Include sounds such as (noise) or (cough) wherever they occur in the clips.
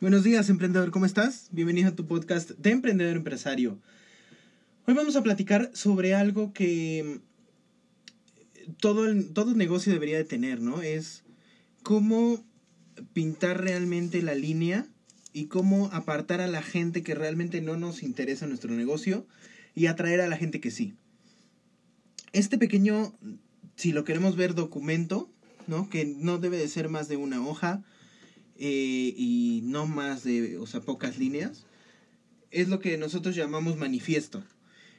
Buenos días, emprendedor, ¿cómo estás? Bienvenido a tu podcast de Emprendedor Empresario. Hoy vamos a platicar sobre algo que todo, el, todo negocio debería de tener, ¿no? Es cómo pintar realmente la línea y cómo apartar a la gente que realmente no nos interesa nuestro negocio y atraer a la gente que sí. Este pequeño, si lo queremos ver, documento, ¿no? Que no debe de ser más de una hoja, eh, y no más de, o sea, pocas líneas, es lo que nosotros llamamos manifiesto.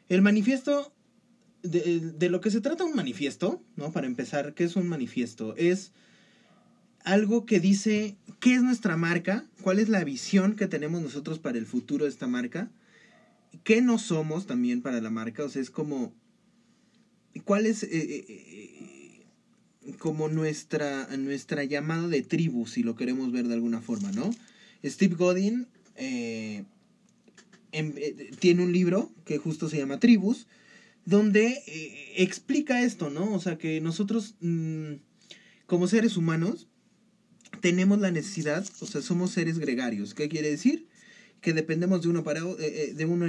El manifiesto, de, de, lo que se trata un manifiesto, ¿no? Para empezar, ¿qué es un manifiesto? Es algo que dice qué es nuestra marca, cuál es la visión que tenemos nosotros para el futuro de esta marca, qué no somos también para la marca, o sea, es como, cuál es... Eh, eh, como nuestra, nuestra llamada de tribu, si lo queremos ver de alguna forma, ¿no? Steve Godin eh, en, eh, tiene un libro que justo se llama Tribus, donde eh, explica esto, ¿no? O sea, que nosotros, mmm, como seres humanos, tenemos la necesidad, o sea, somos seres gregarios. ¿Qué quiere decir? Que dependemos de uno para de uno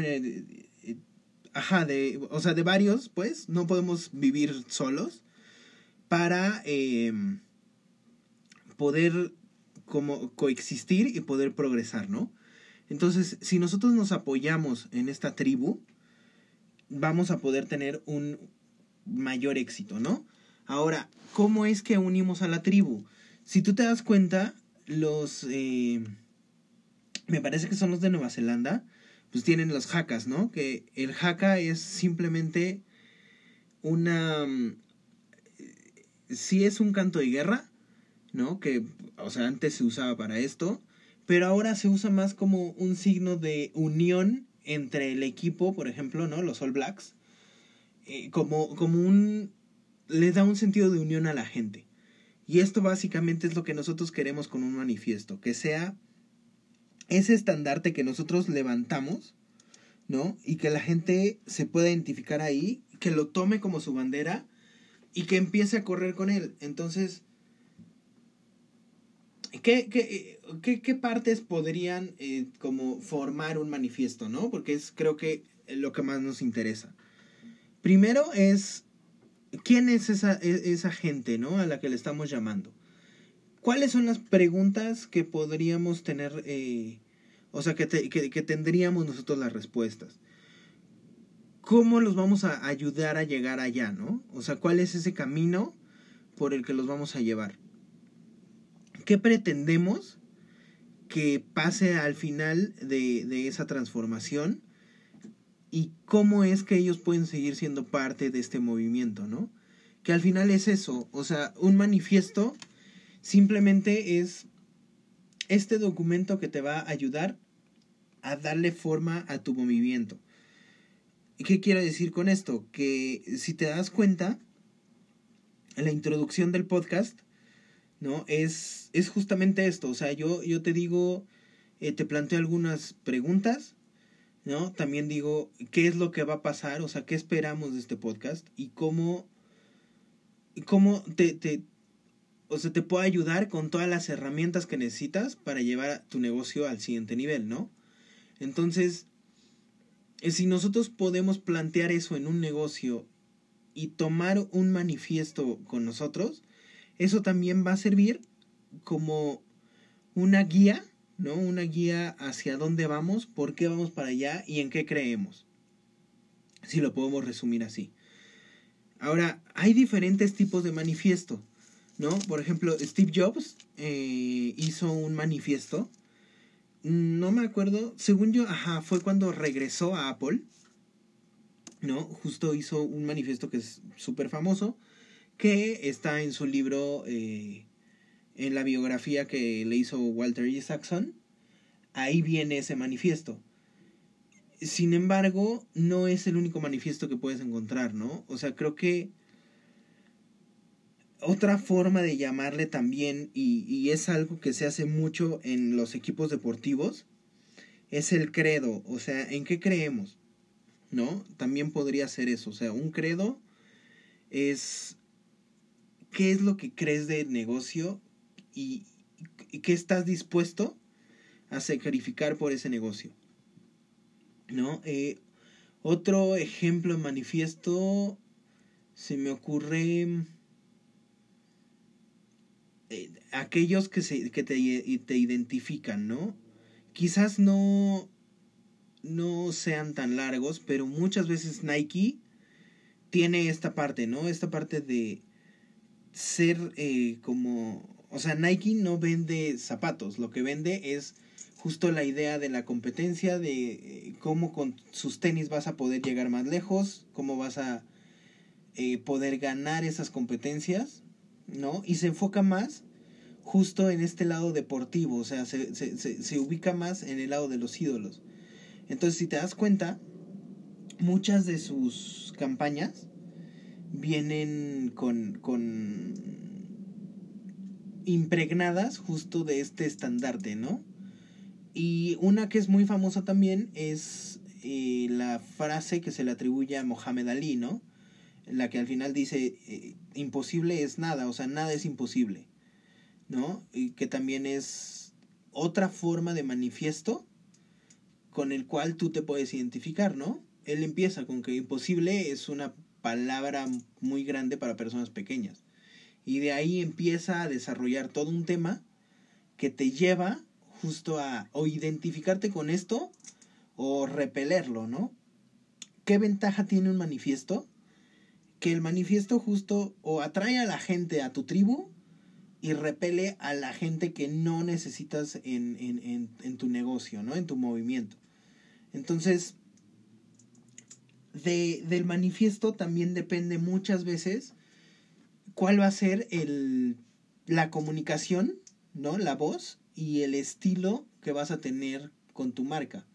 ajá, de, o sea, de varios, pues, no podemos vivir solos para eh, poder como coexistir y poder progresar, ¿no? Entonces, si nosotros nos apoyamos en esta tribu, vamos a poder tener un mayor éxito, ¿no? Ahora, ¿cómo es que unimos a la tribu? Si tú te das cuenta, los... Eh, me parece que son los de Nueva Zelanda, pues tienen los hakas, ¿no? Que el haka es simplemente una sí es un canto de guerra, ¿no? Que, o sea, antes se usaba para esto, pero ahora se usa más como un signo de unión entre el equipo, por ejemplo, ¿no? Los All Blacks, eh, como, como un... le da un sentido de unión a la gente. Y esto básicamente es lo que nosotros queremos con un manifiesto, que sea ese estandarte que nosotros levantamos, ¿no? Y que la gente se pueda identificar ahí, que lo tome como su bandera y que empiece a correr con él. Entonces, ¿qué, qué, qué, qué partes podrían eh, como formar un manifiesto, no? Porque es creo que lo que más nos interesa. Primero es, ¿quién es esa, e, esa gente, no? A la que le estamos llamando. ¿Cuáles son las preguntas que podríamos tener, eh, o sea, que, te, que, que tendríamos nosotros las respuestas? Cómo los vamos a ayudar a llegar allá, ¿no? O sea, cuál es ese camino por el que los vamos a llevar. ¿Qué pretendemos que pase al final de, esa transformación? Y cómo es que ellos pueden seguir siendo parte de este movimiento, ¿no? Que al final es eso, o sea, un manifiesto simplemente es este documento que te va a ayudar a darle forma a tu movimiento. ¿Y qué quiero decir con esto? Que si te das cuenta, la introducción del podcast, ¿no? Es, es justamente esto. O sea, yo, yo te digo, eh, te planteo algunas preguntas, ¿no? También digo qué es lo que va a pasar, o sea, qué esperamos de este podcast y cómo, cómo te, te, o sea, te puedo ayudar con todas las herramientas que necesitas para llevar tu negocio al siguiente nivel, ¿no? Entonces, si nosotros podemos plantear eso en un negocio y tomar un manifiesto con nosotros, eso también va a servir como una guía, ¿no? Una guía hacia dónde vamos, por qué vamos para allá y en qué creemos. Si lo podemos resumir así. Ahora, hay diferentes tipos de manifiesto, ¿no? Por ejemplo, Steve Jobs eh, hizo un manifiesto. No me acuerdo, según yo, ajá, fue cuando regresó a Apple, ¿no? Justo hizo un manifiesto que es súper famoso, que está en su libro eh, en la biografía que le hizo Walter Isaacson, ahí viene ese manifiesto. Sin embargo, no es el único manifiesto que puedes encontrar, ¿no? O sea, creo que otra forma de llamarle también, y, y es algo que se hace mucho en los equipos deportivos, es el credo, o sea, ¿en qué creemos? ¿No? También podría ser eso, o sea, un credo es qué es lo que crees del negocio y, qué estás dispuesto a sacrificar por ese negocio. ¿No? Eh, otro ejemplo manifiesto se me ocurre eh, aquellos que, se, que te, te, identifican, ¿no? Quizás no, no sean tan largos, pero muchas veces Nike tiene esta parte, ¿no? Esta parte de ser eh, como o sea, Nike no vende zapatos, lo que vende es justo la idea de la competencia, de eh, cómo con sus tenis vas a poder llegar más lejos, cómo vas a eh, poder ganar esas competencias, ¿no? Y se enfoca más justo en este lado deportivo, o sea, se, se, se, se ubica más en el lado de los ídolos. Entonces, si te das cuenta, muchas de sus campañas vienen con, con impregnadas justo de este estandarte, ¿no? Y una que es muy famosa también es eh, la frase que se le atribuye a Mohamed Ali, ¿no? La que al final dice, eh, imposible es nada, o sea, nada es imposible, ¿no? Y que también es otra forma de manifiesto con el cual tú te puedes identificar, ¿no? Él empieza con que imposible es una palabra muy grande para personas pequeñas. Y de ahí empieza a desarrollar todo un tema que te lleva justo a o identificarte con esto o repelerlo, ¿no? ¿Qué ventaja tiene un manifiesto? Que el manifiesto justo o atrae a la gente a tu tribu y repele a la gente que no necesitas en, en, en tu negocio, ¿no? En tu movimiento. Entonces, de, del manifiesto también depende muchas veces cuál va a ser el, la comunicación, ¿no? La voz y el estilo que vas a tener con tu marca.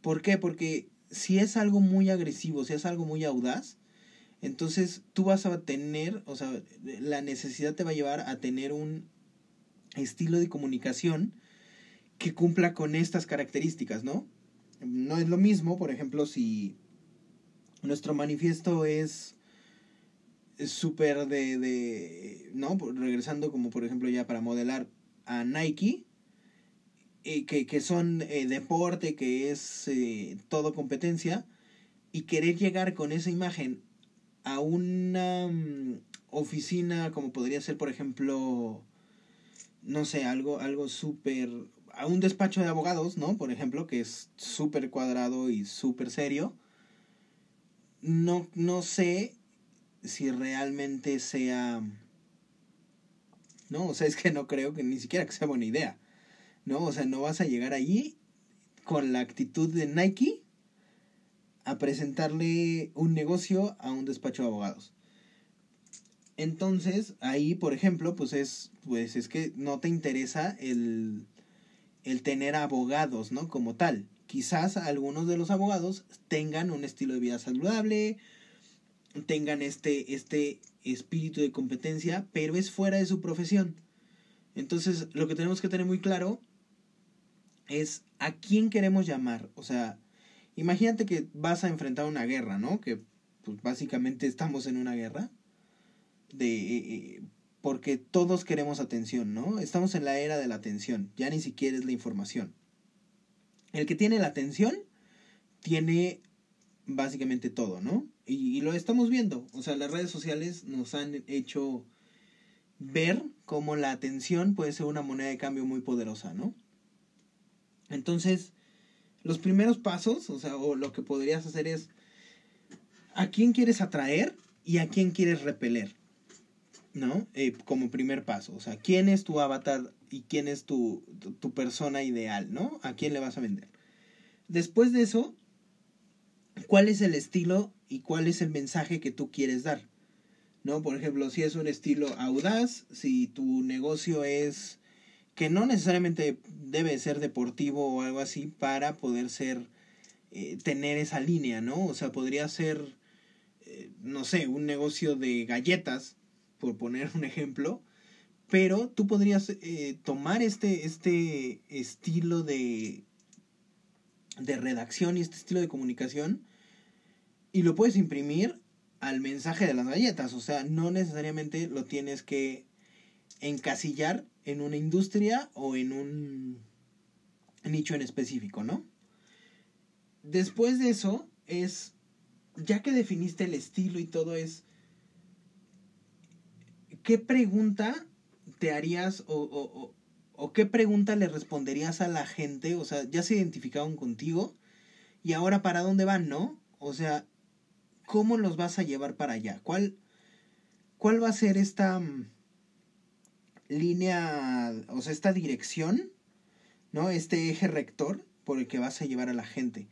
¿Por qué? Porque si es algo muy agresivo, si es algo muy audaz, entonces tú vas a tener, o sea, la necesidad te va a llevar a tener un estilo de comunicación que cumpla con estas características, ¿no? No es lo mismo, por ejemplo, si nuestro manifiesto es súper de, de, ¿no? Regresando como por ejemplo ya para modelar a Nike, eh, que, que, son eh, deporte, que es eh, todo competencia, y querer llegar con esa imagen a una mm, oficina como podría ser por ejemplo, no sé, algo, algo súper, a un despacho de abogados, ¿no? Por ejemplo, que es súper cuadrado y súper serio. No, no sé si realmente sea... No, o sea, es que no creo que ni siquiera que sea buena idea. ¿No? O sea, no vas a llegar allí con la actitud de Nike a presentarle un negocio a un despacho de abogados. Entonces, ahí, por ejemplo, pues es, pues es que no te interesa el, el tener abogados, ¿no? Como tal. Quizás algunos de los abogados tengan un estilo de vida saludable, tengan este, este espíritu de competencia, pero es fuera de su profesión. Entonces, lo que tenemos que tener muy claro es a quién queremos llamar. O sea, imagínate que vas a enfrentar una guerra, ¿no? Que pues básicamente estamos en una guerra. De, eh, eh, porque todos queremos atención, ¿no? Estamos en la era de la atención, ya ni siquiera es la información. El que tiene la atención tiene básicamente todo, ¿no? Y, lo estamos viendo. O sea, las redes sociales nos han hecho ver cómo la atención puede ser una moneda de cambio muy poderosa, ¿no? Entonces, los primeros pasos, o sea, o lo que podrías hacer es a quién quieres atraer y a quién quieres repeler, ¿no? Eh, como primer paso, o sea, quién es tu avatar y quién es tu, tu, persona ideal, ¿no? A quién le vas a vender. Después de eso, ¿cuál es el estilo y cuál es el mensaje que tú quieres dar? ¿No? Por ejemplo, si es un estilo audaz, si tu negocio es que no necesariamente debe ser deportivo o algo así para poder ser, eh, tener esa línea, ¿no? O sea, podría ser, eh, no sé, un negocio de galletas, por poner un ejemplo, pero tú podrías eh, tomar este, este estilo de, de redacción y este estilo de comunicación y lo puedes imprimir al mensaje de las galletas. O sea, no necesariamente lo tienes que encasillar en una industria o en un nicho en específico, ¿no? Después de eso es, ya que definiste el estilo y todo es, ¿qué pregunta te harías o, o, o, qué pregunta le responderías a la gente? O sea, ya se identificaron contigo y ahora para dónde van, ¿no? O sea, ¿cómo los vas a llevar para allá? ¿Cuál, cuál va a ser esta mm, línea, o sea, esta dirección, ¿no? Este eje rector por el que vas a llevar a la gente.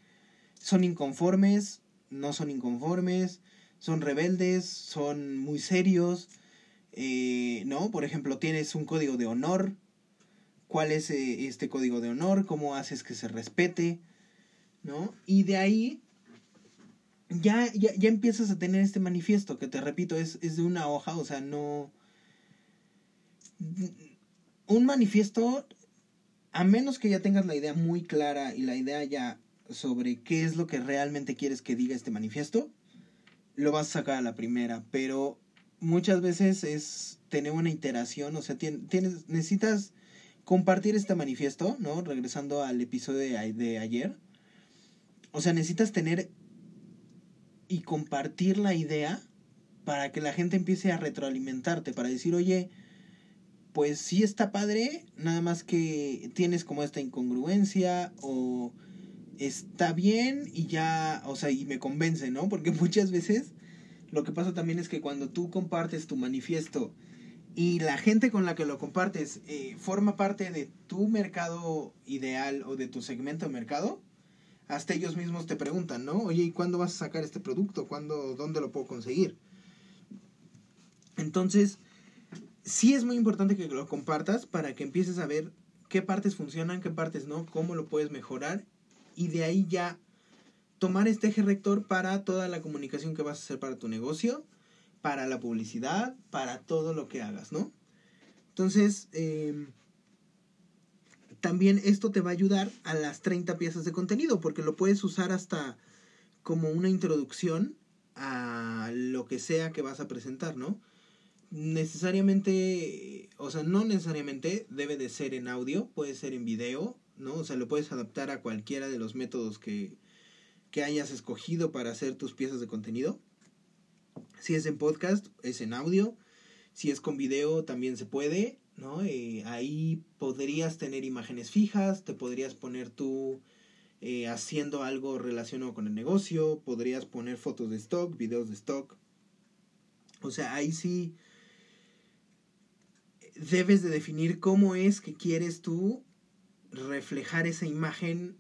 ¿Son inconformes? ¿No son inconformes? ¿Son rebeldes? ¿Son muy serios? Eh, ¿No? Por ejemplo, tienes un código de honor. ¿Cuál es eh, este código de honor? ¿Cómo haces que se respete? ¿No? Y de ahí ya, ya, ya empiezas a tener este manifiesto, que te repito, es, es de una hoja, o sea, no un manifiesto, a menos que ya tengas la idea muy clara y la idea ya sobre qué es lo que realmente quieres que diga este manifiesto, lo vas a sacar a la primera, pero muchas veces es tener una iteración, o sea, tienes, necesitas compartir este manifiesto, ¿no? Regresando al episodio de, de ayer. O sea, necesitas tener y compartir la idea para que la gente empiece a retroalimentarte, para decir, oye, pues sí está padre, nada más que tienes como esta incongruencia o está bien y ya, o sea, y me convence, ¿no? Porque (laughs) muchas veces lo que pasa también es que cuando tú compartes tu manifiesto y la gente con la que lo compartes eh, forma parte de tu mercado ideal o de tu segmento de mercado, hasta ellos mismos te preguntan, ¿no? Oye, ¿y cuándo vas a sacar este producto? ¿Cuándo, dónde lo puedo conseguir? Entonces, sí es muy importante que lo compartas para que empieces a ver qué partes funcionan, qué partes no, cómo lo puedes mejorar y de ahí ya tomar este eje rector para toda la comunicación que vas a hacer para tu negocio, para la publicidad, para todo lo que hagas, ¿no? Entonces, em, también esto te va a ayudar a las 30 piezas de contenido, porque lo puedes usar hasta como una introducción a lo que sea que vas a presentar, ¿no? Necesariamente, o sea, no necesariamente debe de ser en audio, puede ser en video, ¿no? O sea, lo puedes adaptar a cualquiera de los métodos que, que hayas escogido para hacer tus piezas de contenido. Si es en podcast, es en audio. Si es con video, también se puede, ¿no? Eh, ahí podrías tener imágenes fijas, te podrías poner tú eh, haciendo algo relacionado con el negocio, podrías poner fotos de stock, videos de stock. O sea, ahí sí debes de definir cómo es que quieres tú reflejar esa imagen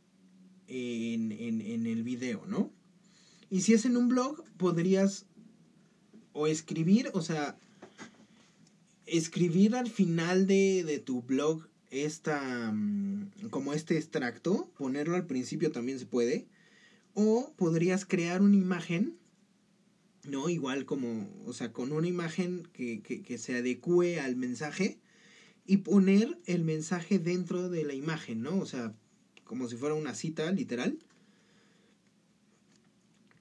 en, el video, ¿no? Y si es en un blog, podrías o escribir, o sea, escribir al final de, de tu blog esta, mm, como este extracto, ponerlo al principio también se puede, o podrías crear una imagen ¿no? Igual como, o sea, con una imagen que, que, se adecue al mensaje y poner el mensaje dentro de la imagen, ¿no? O sea, como si fuera una cita literal.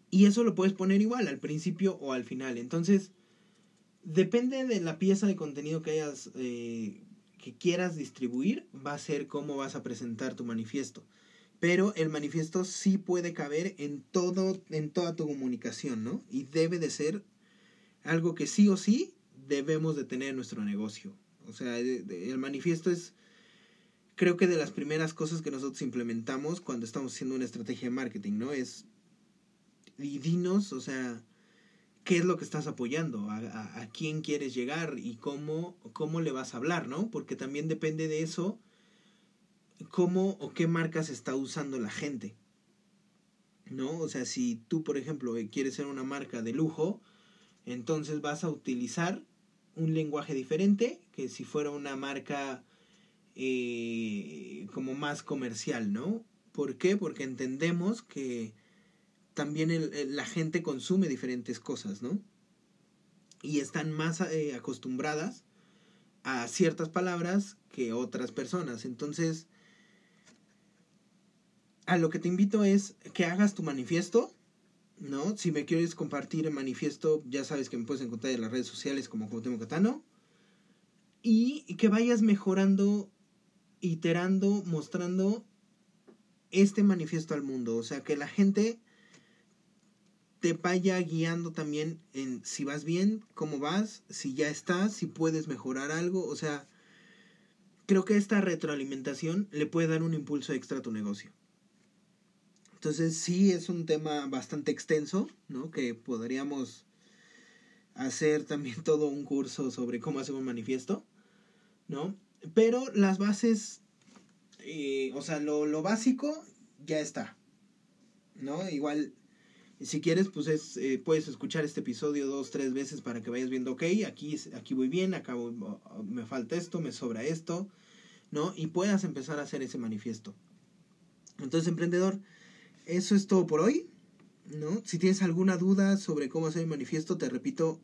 Y eso lo puedes poner igual al principio o al final. Entonces, depende de la pieza de contenido que hayas, eh, que quieras distribuir, va a ser cómo vas a presentar tu manifiesto pero el manifiesto sí puede caber en todo en toda tu comunicación, ¿no? Y debe de ser algo que sí o sí debemos de tener en nuestro negocio. O sea, el manifiesto es creo que de las primeras cosas que nosotros implementamos cuando estamos haciendo una estrategia de marketing, ¿no? Es, y dinos, o sea, qué es lo que estás apoyando, a, a, quién quieres llegar y cómo, cómo le vas a hablar, ¿no? Porque también depende de eso, cómo o qué marcas está usando la gente, ¿no? O sea, si tú, por ejemplo, quieres ser una marca de lujo, entonces vas a utilizar un lenguaje diferente que si fuera una marca eh, como más comercial, ¿no? ¿Por qué? Porque entendemos que también la gente consume diferentes cosas, ¿no? Y están más eh, acostumbradas a ciertas palabras que otras personas. Entonces, a lo que te invito es que hagas tu manifiesto, ¿no? Si me quieres compartir el manifiesto, ya sabes que me puedes encontrar en las redes sociales como Cuauhtémoc Catano. Y que vayas mejorando, iterando, mostrando este manifiesto al mundo. O sea, que la gente te vaya guiando también en si vas bien, cómo vas, si ya estás, si puedes mejorar algo. O sea, creo que esta retroalimentación le puede dar un impulso extra a tu negocio. Entonces sí es un tema bastante extenso, ¿no? Que podríamos hacer también (laughs) todo un curso sobre cómo hacer un manifiesto, ¿no? Pero las bases, eh, o sea, lo, lo, básico ya está, ¿no? Igual, si quieres, pues es, eh, puedes escuchar este episodio dos, tres veces para que vayas viendo, ok, aquí, aquí voy bien, acá me falta esto, me sobra esto, ¿no? Y puedas empezar a hacer ese manifiesto. Entonces, emprendedor, eso es todo por hoy. ¿no? Si tienes alguna duda sobre cómo hacer el manifiesto, te repito,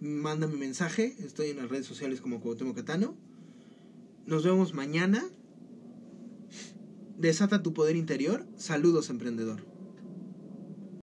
mándame mensaje. Estoy en las redes sociales como Cuauhtémoc Catano. Nos vemos mañana. Desata tu poder interior. Saludos, emprendedor.